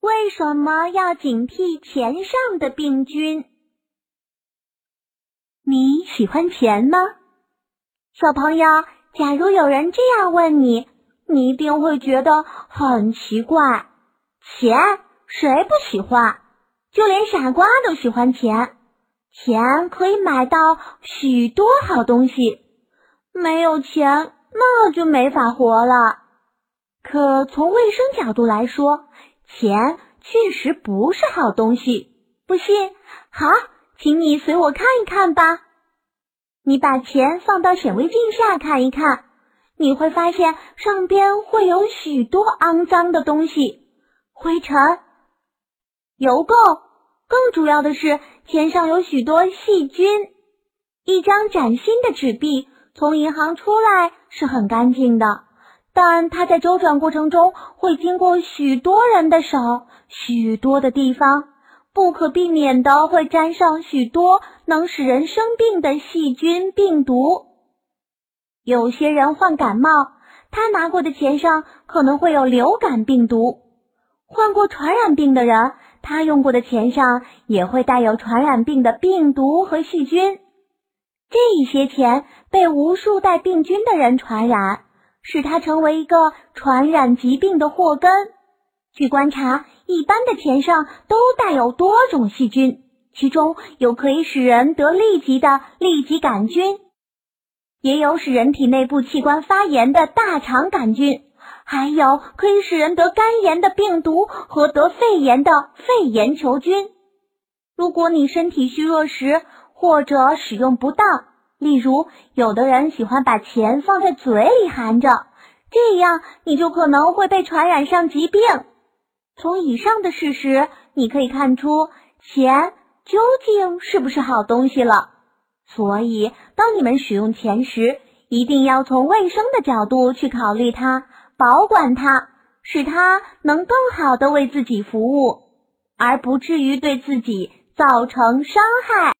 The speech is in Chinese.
为什么要警惕钱上的病菌？你喜欢钱吗，小朋友？假如有人这样问你，你一定会觉得很奇怪。钱谁不喜欢？就连傻瓜都喜欢钱。钱可以买到许多好东西，没有钱那就没法活了。可从卫生角度来说，钱确实不是好东西。不信？好，请你随我看一看吧。你把钱放到显微镜下看一看，你会发现上边会有许多肮脏的东西，灰尘、油垢。更主要的是，钱上有许多细菌。一张崭新的纸币从银行出来是很干净的，但它在周转过程中会经过许多人的手，许多的地方，不可避免的会沾上许多能使人生病的细菌病毒。有些人患感冒，他拿过的钱上可能会有流感病毒。患过传染病的人。他用过的钱上也会带有传染病的病毒和细菌，这些钱被无数带病菌的人传染，使它成为一个传染疾病的祸根。据观察，一般的钱上都带有多种细菌，其中有可以使人得痢疾的痢疾杆菌，也有使人体内部器官发炎的大肠杆菌。还有可以使人得肝炎的病毒和得肺炎的肺炎球菌。如果你身体虚弱时或者使用不当，例如有的人喜欢把钱放在嘴里含着，这样你就可能会被传染上疾病。从以上的事实，你可以看出钱究竟是不是好东西了。所以，当你们使用钱时，一定要从卫生的角度去考虑它。保管它，使它能更好的为自己服务，而不至于对自己造成伤害。